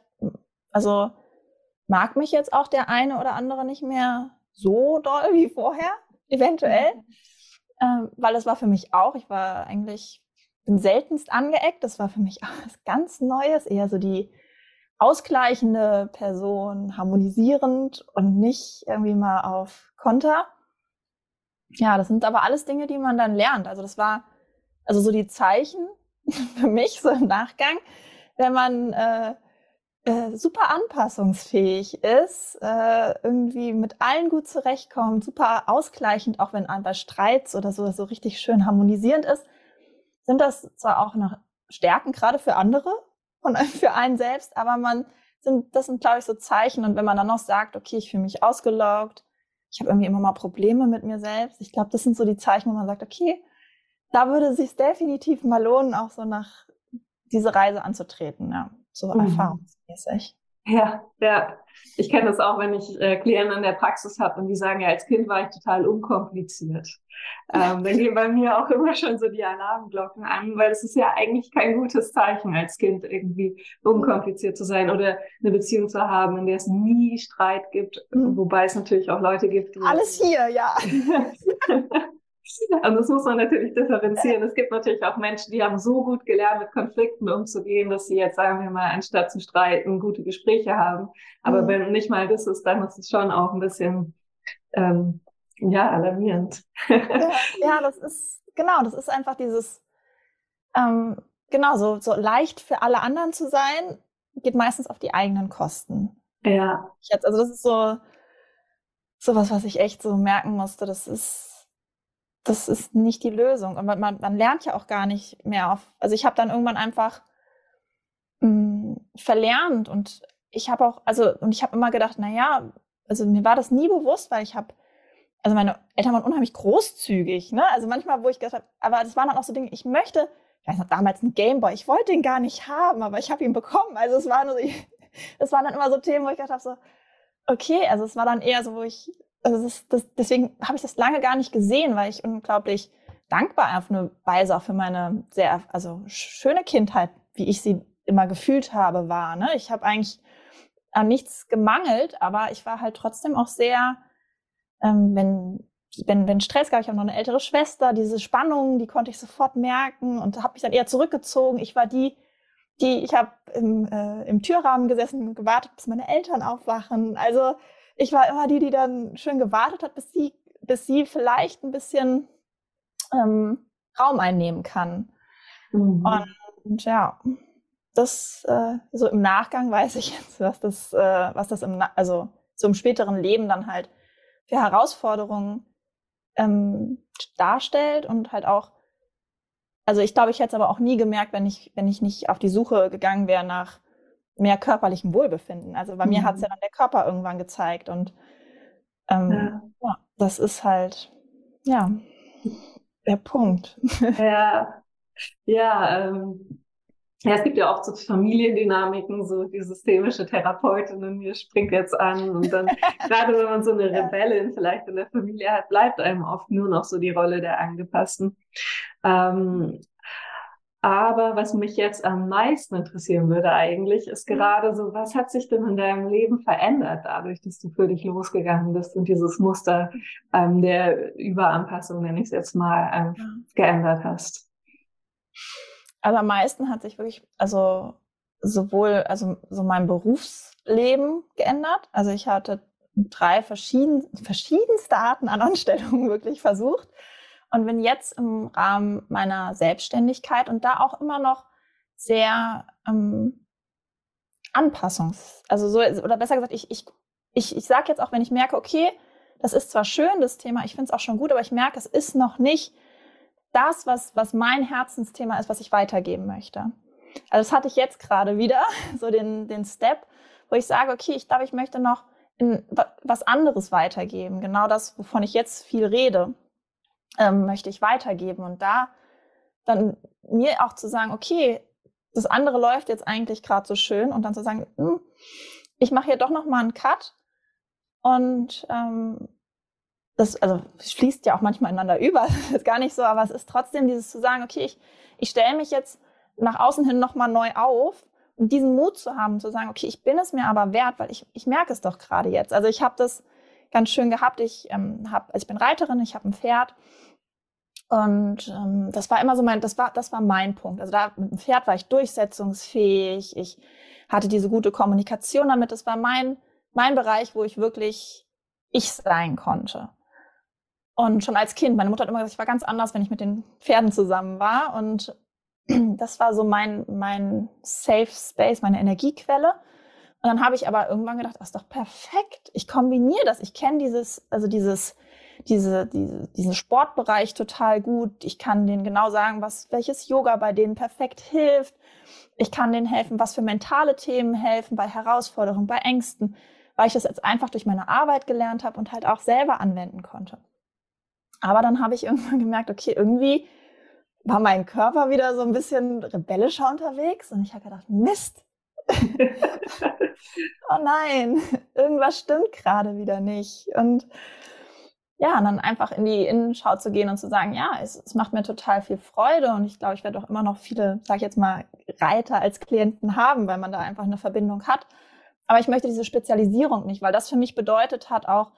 S2: also mag mich jetzt auch der eine oder andere nicht mehr so doll wie vorher, eventuell. Mhm. Ähm, weil es war für mich auch, ich war eigentlich, bin seltenst angeeckt, das war für mich auch was ganz Neues, eher so die ausgleichende Person, harmonisierend und nicht irgendwie mal auf Konter. Ja, das sind aber alles Dinge, die man dann lernt. Also das war, also so die Zeichen für mich so im Nachgang, wenn man äh, äh, super anpassungsfähig ist, äh, irgendwie mit allen gut zurechtkommt, super ausgleichend, auch wenn bei Streits oder so so richtig schön harmonisierend ist, sind das zwar auch noch Stärken gerade für andere und für einen selbst, aber man sind das sind glaube ich so Zeichen und wenn man dann noch sagt, okay, ich fühle mich ausgelaugt, ich habe irgendwie immer mal Probleme mit mir selbst, ich glaube, das sind so die Zeichen, wo man sagt, okay, da würde es sich definitiv mal lohnen, auch so nach diese Reise anzutreten, ja, so mhm. erfahrungsmäßig.
S1: Ja, ja. Ich kenne das auch, wenn ich äh, Klienten in der Praxis habe und die sagen, ja, als Kind war ich total unkompliziert. Ähm, dann gehen bei mir auch immer schon so die Alarmglocken an, weil es ist ja eigentlich kein gutes Zeichen, als Kind irgendwie unkompliziert zu sein oder eine Beziehung zu haben, in der es nie Streit gibt, mhm. wobei es natürlich auch Leute gibt, die.
S2: Alles hier, ja.
S1: Und das muss man natürlich differenzieren. Es gibt natürlich auch Menschen, die haben so gut gelernt, mit Konflikten umzugehen, dass sie jetzt, sagen wir mal, anstatt zu streiten, gute Gespräche haben. Aber mhm. wenn nicht mal das ist, dann ist es schon auch ein bisschen, ähm, ja, alarmierend.
S2: Ja, ja, das ist, genau, das ist einfach dieses, ähm, genau, so, so leicht für alle anderen zu sein, geht meistens auf die eigenen Kosten.
S1: Ja.
S2: Jetzt, also das ist so, so was, was ich echt so merken musste. Das ist, das ist nicht die Lösung. Und man, man, man lernt ja auch gar nicht mehr auf. Also ich habe dann irgendwann einfach mh, hm, verlernt und ich habe auch, also, und ich habe immer gedacht, na ja, also mir war das nie bewusst, weil ich habe, also meine Eltern waren unheimlich großzügig, ne? Also manchmal, wo ich gedacht habe, aber das waren dann auch so Dinge, ich möchte, ich weiß noch, damals ein Gameboy, ich wollte den gar nicht haben, aber ich habe ihn bekommen. Also es waren, so, es waren dann immer so Themen, wo ich gedacht habe, so, okay, also es war dann eher so, wo ich also das, das, deswegen habe ich das lange gar nicht gesehen, weil ich unglaublich dankbar auf eine Weise auch für meine sehr, also schöne Kindheit, wie ich sie immer gefühlt habe, war. Ne? Ich habe eigentlich an nichts gemangelt, aber ich war halt trotzdem auch sehr, ähm, wenn, wenn, wenn Stress gab, ich habe noch eine ältere Schwester, diese Spannung, die konnte ich sofort merken und habe mich dann eher zurückgezogen. Ich war die, die, ich habe im, äh, im Türrahmen gesessen und gewartet, bis meine Eltern aufwachen. Also ich war immer die, die dann schön gewartet hat, bis sie, bis sie vielleicht ein bisschen ähm, Raum einnehmen kann. Mhm. Und, ja, das äh, so im Nachgang weiß ich jetzt, was das, äh, was das im, also so im späteren Leben dann halt für Herausforderungen ähm, darstellt und halt auch, also ich glaube, ich hätte es aber auch nie gemerkt, wenn ich, wenn ich nicht auf die Suche gegangen wäre nach mehr körperlichem Wohlbefinden. Also bei mhm. mir hat es ja dann der Körper irgendwann gezeigt und ähm, ja. ja. das ist halt, ja, der Punkt.
S1: Ja, ja, ähm, ja, es gibt ja auch so Familiendynamiken, so die systemische Therapeutin in mir springt jetzt an und dann, gerade wenn man so eine Rebellin vielleicht in der Familie hat, bleibt einem oft nur noch so die Rolle der Angepassten. Ähm, aber was mich jetzt am meisten interessieren würde eigentlich, ist mhm. gerade so, was hat sich denn in deinem Leben verändert dadurch, dass du für dich losgegangen bist und dieses Muster ähm, der Überanpassung, nenne ich es jetzt mal, ähm, ja. geändert hast?
S2: Also am meisten hat sich wirklich, also sowohl, also so mein Berufsleben geändert. Also ich hatte drei verschieden, verschiedenste Arten an Anstellungen wirklich versucht und bin jetzt im Rahmen meiner Selbstständigkeit und da auch immer noch sehr ähm, Anpassungs, also so, oder besser gesagt, ich, ich, ich, ich sage jetzt auch, wenn ich merke, okay, das ist zwar schön, das Thema, ich finde es auch schon gut, aber ich merke, es ist noch nicht das, was, was mein Herzensthema ist, was ich weitergeben möchte. Also das hatte ich jetzt gerade wieder, so den, den Step, wo ich sage, okay, ich glaube, ich möchte noch in was anderes weitergeben. Genau das, wovon ich jetzt viel rede ähm, möchte ich weitergeben. Und da dann mir auch zu sagen, okay, das andere läuft jetzt eigentlich gerade so schön. Und dann zu sagen, hm, ich mache hier doch noch mal einen Cut. Und ähm, das also es fließt ja auch manchmal ineinander über, ist gar nicht so, aber es ist trotzdem dieses zu sagen, okay, ich, ich stelle mich jetzt nach außen hin noch mal neu auf. Und diesen Mut zu haben, zu sagen, okay, ich bin es mir aber wert, weil ich, ich merke es doch gerade jetzt. Also ich habe das ganz schön gehabt. Ich ähm, habe, also ich bin Reiterin, ich habe ein Pferd und ähm, das war immer so mein, das war, das war mein Punkt. Also da mit dem Pferd war ich durchsetzungsfähig. Ich hatte diese gute Kommunikation damit. Das war mein, mein Bereich, wo ich wirklich ich sein konnte. Und schon als Kind, meine Mutter hat immer gesagt, ich war ganz anders, wenn ich mit den Pferden zusammen war. Und das war so mein, mein Safe Space, meine Energiequelle. Und dann habe ich aber irgendwann gedacht, das ist doch perfekt. Ich kombiniere das. Ich kenne dieses, also dieses, diese, diese, diesen Sportbereich total gut. Ich kann denen genau sagen, was, welches Yoga bei denen perfekt hilft. Ich kann denen helfen, was für mentale Themen helfen bei Herausforderungen, bei Ängsten, weil ich das jetzt einfach durch meine Arbeit gelernt habe und halt auch selber anwenden konnte. Aber dann habe ich irgendwann gemerkt, okay, irgendwie war mein Körper wieder so ein bisschen rebellischer unterwegs und ich habe gedacht, Mist. oh nein, irgendwas stimmt gerade wieder nicht. Und ja, und dann einfach in die Innenschau zu gehen und zu sagen, ja, es, es macht mir total viel Freude und ich glaube, ich werde auch immer noch viele, sage ich jetzt mal, Reiter als Klienten haben, weil man da einfach eine Verbindung hat. Aber ich möchte diese Spezialisierung nicht, weil das für mich bedeutet hat auch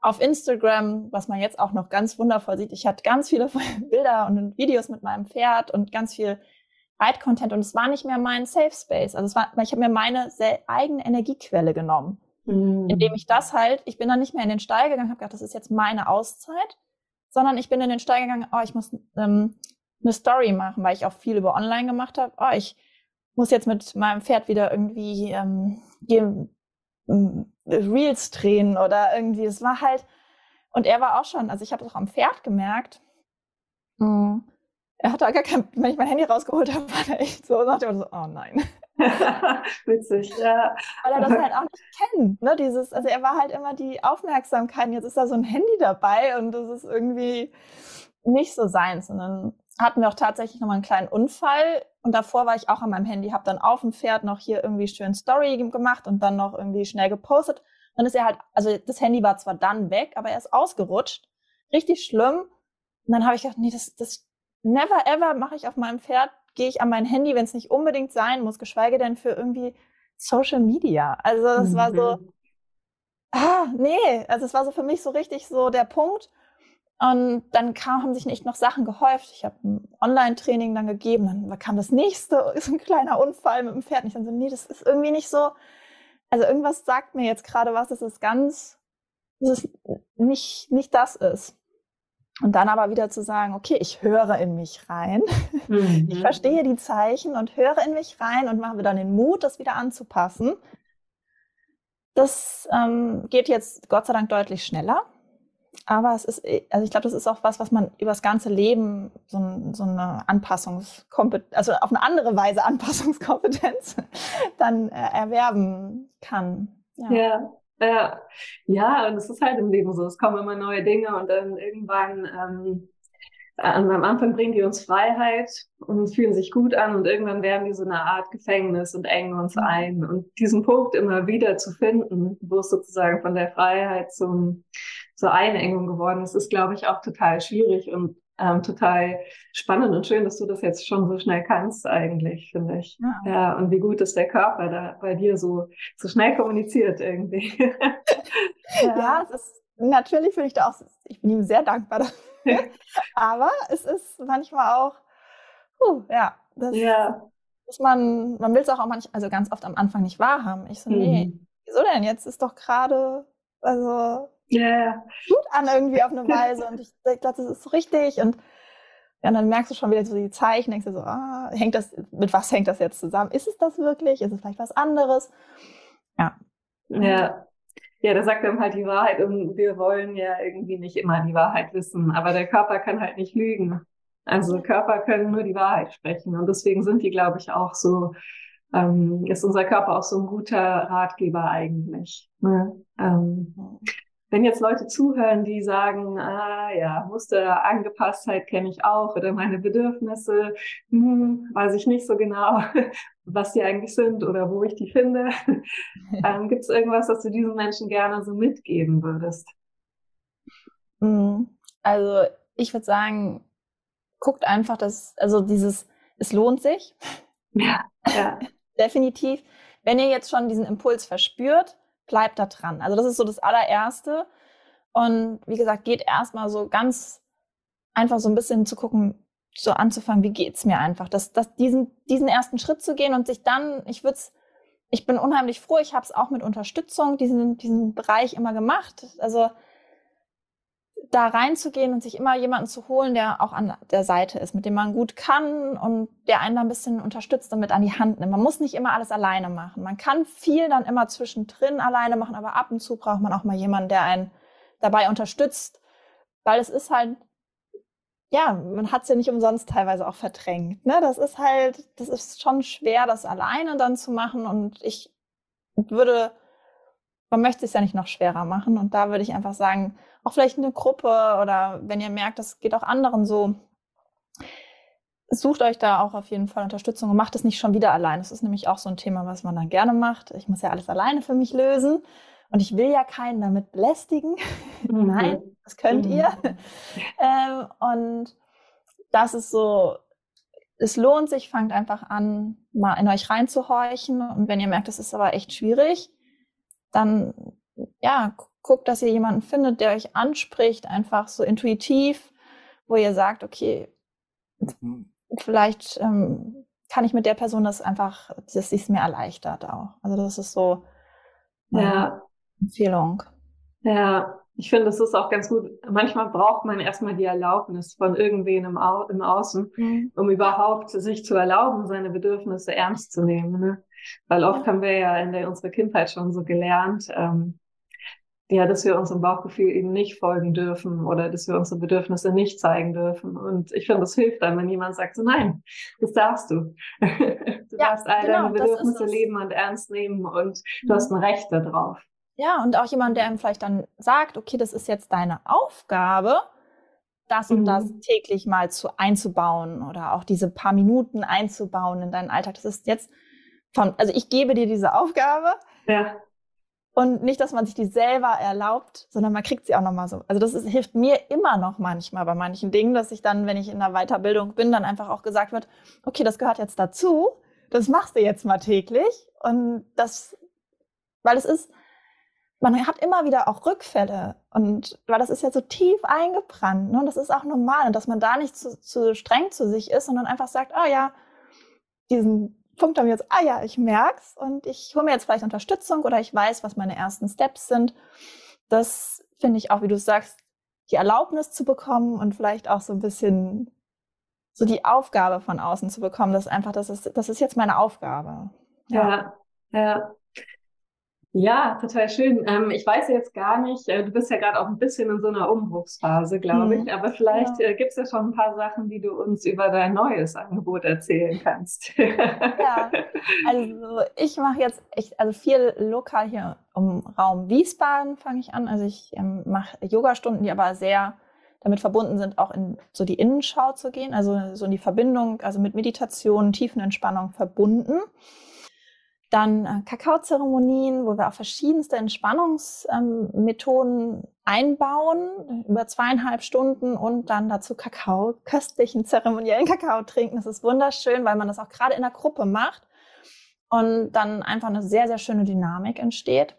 S2: auf Instagram, was man jetzt auch noch ganz wundervoll sieht. Ich hatte ganz viele Bilder und Videos mit meinem Pferd und ganz viel Reitcontent und es war nicht mehr mein Safe Space. Also es war, ich habe mir meine eigene Energiequelle genommen. Mhm. Indem ich das halt, ich bin dann nicht mehr in den Stall gegangen, habe gedacht, das ist jetzt meine Auszeit, sondern ich bin in den Stall gegangen, oh, ich muss ähm, eine Story machen, weil ich auch viel über Online gemacht habe. Oh, ich muss jetzt mit meinem Pferd wieder irgendwie ähm, gehen, ähm, Reels drehen oder irgendwie. Es war halt, und er war auch schon, also ich habe es auch am Pferd gemerkt, mh, hm, er hatte gar kein, wenn ich mein Handy rausgeholt habe, war er echt so, und so, oh nein.
S1: Witzig, ja.
S2: Weil er das halt auch nicht kennt, ne? Dieses, also er war halt immer die Aufmerksamkeit, jetzt ist da so ein Handy dabei und das ist irgendwie nicht so seins. Und dann hatten wir auch tatsächlich nochmal einen kleinen Unfall und davor war ich auch an meinem Handy, habe dann auf dem Pferd noch hier irgendwie schön Story gemacht und dann noch irgendwie schnell gepostet. Dann ist er halt, also das Handy war zwar dann weg, aber er ist ausgerutscht. Richtig schlimm. Und dann habe ich gedacht, nee, das, das never ever mache ich auf meinem Pferd gehe ich an mein Handy, wenn es nicht unbedingt sein muss, geschweige denn für irgendwie Social Media. Also das mhm. war so, mhm. ah, nee, also es war so für mich so richtig so der Punkt. Und dann kam, haben sich nicht noch Sachen gehäuft. Ich habe ein Online-Training dann gegeben, dann kam das nächste, ist ein kleiner Unfall mit dem Pferd. Und ich dann so, nee, das ist irgendwie nicht so. Also irgendwas sagt mir jetzt gerade was, dass es ganz, dass es nicht, nicht das ist. Und dann aber wieder zu sagen, okay, ich höre in mich rein. Mhm. Ich verstehe die Zeichen und höre in mich rein und mache dann den Mut, das wieder anzupassen. Das ähm, geht jetzt Gott sei Dank deutlich schneller. Aber es ist, also ich glaube, das ist auch was, was man über das ganze Leben so, so eine Anpassungskompetenz, also auf eine andere Weise Anpassungskompetenz dann äh, erwerben kann.
S1: Ja. ja. Ja, ja, und es ist halt im Leben so. Es kommen immer neue Dinge und dann irgendwann, ähm, am Anfang bringen die uns Freiheit und fühlen sich gut an und irgendwann werden die so eine Art Gefängnis und engen uns mhm. ein. Und diesen Punkt immer wieder zu finden, wo es sozusagen von der Freiheit zum, zur Einengung geworden ist, ist, glaube ich, auch total schwierig und ähm, total spannend und schön, dass du das jetzt schon so schnell kannst, eigentlich, finde ich. Ja. ja. und wie gut ist der Körper da bei dir so, so schnell kommuniziert irgendwie.
S2: ja, ja es ist, natürlich finde ich da auch, ich bin ihm sehr dankbar dafür. Aber es ist manchmal auch, uh, ja, das ja. Muss man, man will es auch, auch manchmal, also ganz oft am Anfang nicht wahrhaben. Ich so, mhm. nee, wieso denn? Jetzt ist doch gerade, also yeah. gut an irgendwie auf eine Weise und ich, ich glaube, das ist so richtig und ja, und dann merkst du schon wieder so die Zeichen, denkst du so, ah, hängt das, mit was hängt das jetzt zusammen? Ist es das wirklich? Ist es vielleicht was anderes?
S1: Ja. Ja. Ja, da sagt dann halt die Wahrheit und wir wollen ja irgendwie nicht immer die Wahrheit wissen, aber der Körper kann halt nicht lügen. Also Körper können nur die Wahrheit sprechen und deswegen sind die, glaube ich, auch so, ähm, ist unser Körper auch so ein guter Ratgeber eigentlich. Ne? Ähm, wenn jetzt Leute zuhören, die sagen, ah ja, Muster, Angepasstheit kenne ich auch oder meine Bedürfnisse, hm, weiß ich nicht so genau, was die eigentlich sind oder wo ich die finde. ähm, Gibt es irgendwas, was du diesen Menschen gerne so mitgeben würdest?
S2: Hm, also ich würde sagen, guckt einfach, dass, also dieses, es lohnt sich. Ja, ja. Definitiv. Wenn ihr jetzt schon diesen Impuls verspürt, bleibt da dran. Also das ist so das allererste. Und wie gesagt, geht erstmal so ganz einfach so ein bisschen zu gucken, so anzufangen, wie geht's mir einfach, das, das, diesen, diesen ersten Schritt zu gehen und sich dann, ich würde es ich bin unheimlich froh. Ich habe es auch mit Unterstützung diesen, diesen Bereich immer gemacht. Also da reinzugehen und sich immer jemanden zu holen, der auch an der Seite ist, mit dem man gut kann und der einen da ein bisschen unterstützt und mit an die Hand nimmt. Man muss nicht immer alles alleine machen. Man kann viel dann immer zwischendrin alleine machen, aber ab und zu braucht man auch mal jemanden, der einen dabei unterstützt, weil es ist halt, ja, man hat es ja nicht umsonst teilweise auch verdrängt. Ne? Das ist halt, das ist schon schwer, das alleine dann zu machen und ich würde, man möchte es ja nicht noch schwerer machen und da würde ich einfach sagen, auch vielleicht eine Gruppe oder wenn ihr merkt, das geht auch anderen so, sucht euch da auch auf jeden Fall Unterstützung und macht es nicht schon wieder allein. Das ist nämlich auch so ein Thema, was man dann gerne macht. Ich muss ja alles alleine für mich lösen und ich will ja keinen damit belästigen. Mhm. Nein, das könnt mhm. ihr. ähm, und das ist so, es lohnt sich, fangt einfach an, mal in euch reinzuhorchen. Und wenn ihr merkt, das ist aber echt schwierig, dann ja, guckt, dass ihr jemanden findet, der euch anspricht, einfach so intuitiv, wo ihr sagt, okay, mhm. vielleicht ähm, kann ich mit der Person das einfach, dass es mir erleichtert auch. Also das ist so eine ja. Empfehlung.
S1: Ja, ich finde, es ist auch ganz gut. Manchmal braucht man erstmal die Erlaubnis von irgendwen im, Au im Außen, mhm. um überhaupt sich zu erlauben, seine Bedürfnisse ernst zu nehmen. Ne? Weil oft haben wir ja in der, unserer Kindheit schon so gelernt, ähm, ja, dass wir unserem Bauchgefühl eben nicht folgen dürfen oder dass wir unsere Bedürfnisse nicht zeigen dürfen. Und ich finde, das hilft dann, wenn jemand sagt, so nein, das darfst du. du ja, darfst all genau, deine Bedürfnisse leben und ernst nehmen und mhm. du hast ein Recht darauf.
S2: Ja, und auch jemand, der einem vielleicht dann sagt, okay, das ist jetzt deine Aufgabe, das und mhm. das täglich mal zu einzubauen oder auch diese paar Minuten einzubauen in deinen Alltag. Das ist jetzt von, also ich gebe dir diese Aufgabe. Ja. Und nicht, dass man sich die selber erlaubt, sondern man kriegt sie auch nochmal so. Also das ist, hilft mir immer noch manchmal bei manchen Dingen, dass ich dann, wenn ich in der Weiterbildung bin, dann einfach auch gesagt wird, okay, das gehört jetzt dazu, das machst du jetzt mal täglich. Und das, weil es ist, man hat immer wieder auch Rückfälle und weil das ist ja so tief eingebrannt ne? und das ist auch normal und dass man da nicht zu, zu streng zu sich ist, sondern einfach sagt, oh ja, diesen Punkt haben wir jetzt, ah ja, ich merk's und ich hole mir jetzt vielleicht Unterstützung oder ich weiß, was meine ersten Steps sind. Das finde ich auch, wie du sagst, die Erlaubnis zu bekommen und vielleicht auch so ein bisschen so die Aufgabe von außen zu bekommen, dass einfach, das ist, das ist jetzt meine Aufgabe.
S1: Ja, ja. ja. Ja, total schön. Ähm, ich weiß jetzt gar nicht, äh, du bist ja gerade auch ein bisschen in so einer Umbruchsphase, glaube ich, mhm. aber vielleicht ja. äh, gibt es ja schon ein paar Sachen, die du uns über dein neues Angebot erzählen kannst.
S2: ja, also ich mache jetzt echt, also viel lokal hier im Raum Wiesbaden fange ich an. Also ich ähm, mache Yogastunden, die aber sehr damit verbunden sind, auch in so die Innenschau zu gehen, also so in die Verbindung, also mit Meditation, Tiefenentspannung verbunden. Dann äh, Kakaozeremonien, wo wir auch verschiedenste Entspannungsmethoden ähm, einbauen, über zweieinhalb Stunden und dann dazu Kakao, köstlichen zeremoniellen Kakao trinken. Das ist wunderschön, weil man das auch gerade in der Gruppe macht und dann einfach eine sehr, sehr schöne Dynamik entsteht.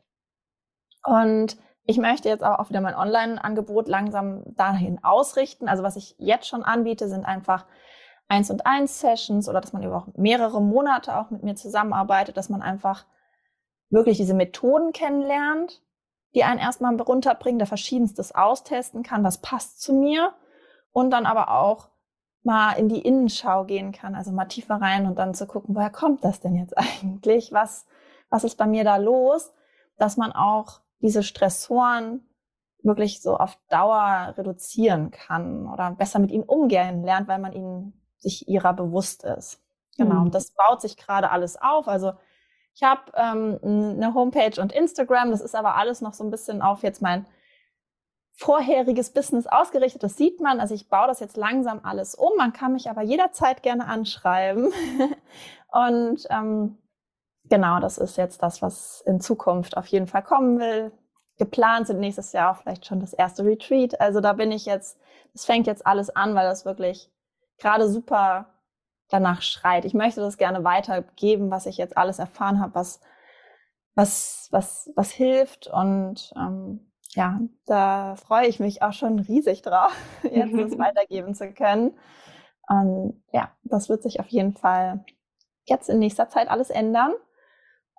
S2: Und ich möchte jetzt auch wieder mein Online-Angebot langsam dahin ausrichten. Also was ich jetzt schon anbiete, sind einfach eins und eins Sessions oder dass man über auch mehrere Monate auch mit mir zusammenarbeitet, dass man einfach wirklich diese Methoden kennenlernt, die einen erstmal runterbringen, der verschiedenstes austesten kann, was passt zu mir und dann aber auch mal in die Innenschau gehen kann, also mal tiefer rein und dann zu gucken, woher kommt das denn jetzt eigentlich? Was, was ist bei mir da los? Dass man auch diese Stressoren wirklich so auf Dauer reduzieren kann oder besser mit ihnen umgehen lernt, weil man ihnen sich ihrer bewusst ist. Genau. Mhm. Und das baut sich gerade alles auf. Also ich habe ähm, eine Homepage und Instagram. Das ist aber alles noch so ein bisschen auf jetzt mein vorheriges Business ausgerichtet. Das sieht man. Also ich baue das jetzt langsam alles um. Man kann mich aber jederzeit gerne anschreiben. und ähm, genau, das ist jetzt das, was in Zukunft auf jeden Fall kommen will. Geplant sind nächstes Jahr auch vielleicht schon das erste Retreat. Also da bin ich jetzt, es fängt jetzt alles an, weil das wirklich gerade super danach schreit. Ich möchte das gerne weitergeben, was ich jetzt alles erfahren habe, was, was, was, was hilft. Und ähm, ja, da freue ich mich auch schon riesig drauf, jetzt das weitergeben zu können. Und ja, das wird sich auf jeden Fall jetzt in nächster Zeit alles ändern.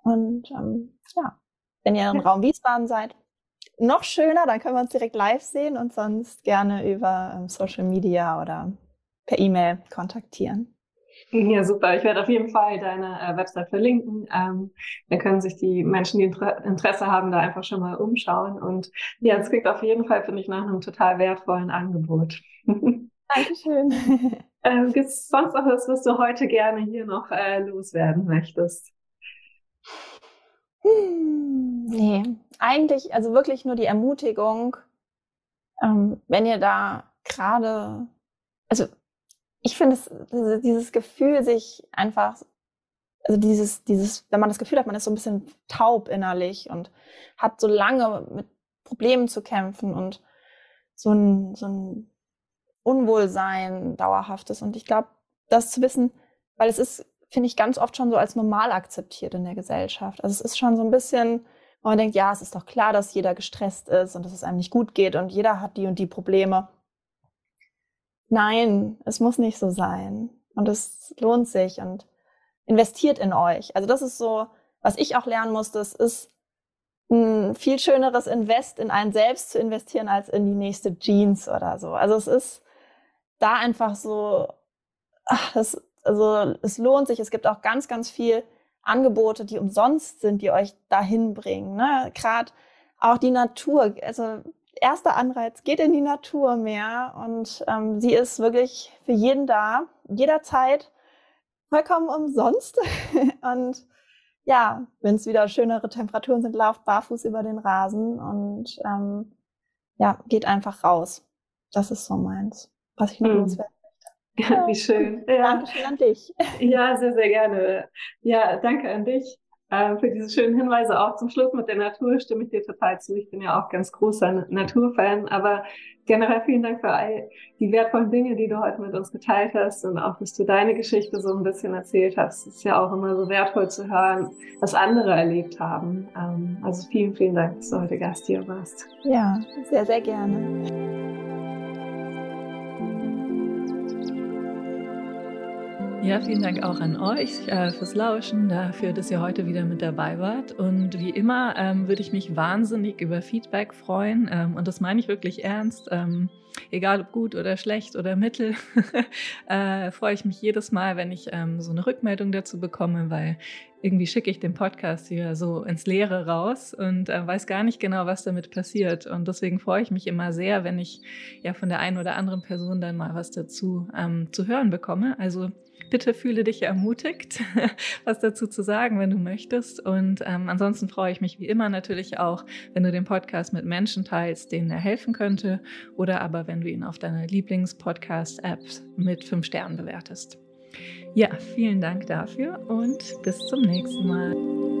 S2: Und ähm, ja, wenn ihr im Raum Wiesbaden seid, noch schöner, dann können wir uns direkt live sehen und sonst gerne über ähm, Social Media oder per E-Mail kontaktieren.
S1: Ja, super. Ich werde auf jeden Fall deine äh, Website verlinken. Ähm, dann können sich die Menschen, die Inter Interesse haben, da einfach schon mal umschauen. Und ja, es klingt auf jeden Fall, finde ich, nach einem total wertvollen Angebot.
S2: Dankeschön.
S1: ähm, Gibt es sonst noch was, was du heute gerne hier noch äh, loswerden möchtest?
S2: Hm, nee, eigentlich, also wirklich nur die Ermutigung, ähm, wenn ihr da gerade, also ich finde es, dieses Gefühl, sich einfach, also dieses, dieses, wenn man das Gefühl hat, man ist so ein bisschen taub innerlich und hat so lange mit Problemen zu kämpfen und so ein, so ein Unwohlsein dauerhaftes. Und ich glaube, das zu wissen, weil es ist, finde ich, ganz oft schon so als normal akzeptiert in der Gesellschaft. Also es ist schon so ein bisschen, man denkt, ja, es ist doch klar, dass jeder gestresst ist und dass es einem nicht gut geht und jeder hat die und die Probleme. Nein, es muss nicht so sein. Und es lohnt sich und investiert in euch. Also das ist so, was ich auch lernen musste. Es ist ein viel schöneres Invest in einen selbst zu investieren als in die nächste Jeans oder so. Also es ist da einfach so, ach, das, also es lohnt sich. Es gibt auch ganz, ganz viel Angebote, die umsonst sind, die euch dahin bringen. Ne? Gerade auch die Natur. Also erster Anreiz, geht in die Natur mehr und ähm, sie ist wirklich für jeden da, jederzeit, vollkommen umsonst. und ja, wenn es wieder schönere Temperaturen sind, lauft barfuß über den Rasen und ähm, ja, geht einfach raus. Das ist so meins, was ich noch mhm. loswerden
S1: möchte. Ja, wie schön.
S2: Ja. Dankeschön an dich.
S1: Ja, sehr, sehr gerne. Ja, danke an dich äh, für diese schönen Hinweise. Auch zum Schluss mit der Natur stimme ich dir total zu. Ich bin ja auch ganz großer Naturfan, aber generell vielen Dank für all die wertvollen Dinge, die du heute mit uns geteilt hast und auch, dass du deine Geschichte so ein bisschen erzählt hast. Es ist ja auch immer so wertvoll zu hören, was andere erlebt haben. Ähm, also vielen, vielen Dank, dass du heute Gast hier warst.
S2: Ja, sehr, sehr gerne.
S3: Ja, vielen Dank auch an euch äh, fürs Lauschen, dafür, dass ihr heute wieder mit dabei wart. Und wie immer ähm, würde ich mich wahnsinnig über Feedback freuen. Ähm, und das meine ich wirklich ernst. Ähm, egal ob gut oder schlecht oder mittel, äh, freue ich mich jedes Mal, wenn ich ähm, so eine Rückmeldung dazu bekomme, weil irgendwie schicke ich den Podcast hier so ins Leere raus und äh, weiß gar nicht genau, was damit passiert. Und deswegen freue ich mich immer sehr, wenn ich ja von der einen oder anderen Person dann mal was dazu ähm, zu hören bekomme. Also bitte fühle dich ermutigt, was dazu zu sagen, wenn du möchtest. Und ähm, ansonsten freue ich mich wie immer natürlich auch, wenn du den Podcast mit Menschen teilst, denen er helfen könnte, oder aber wenn du ihn auf deiner Lieblings-Podcast-App mit fünf Sternen bewertest. Ja, vielen Dank dafür und bis zum nächsten Mal.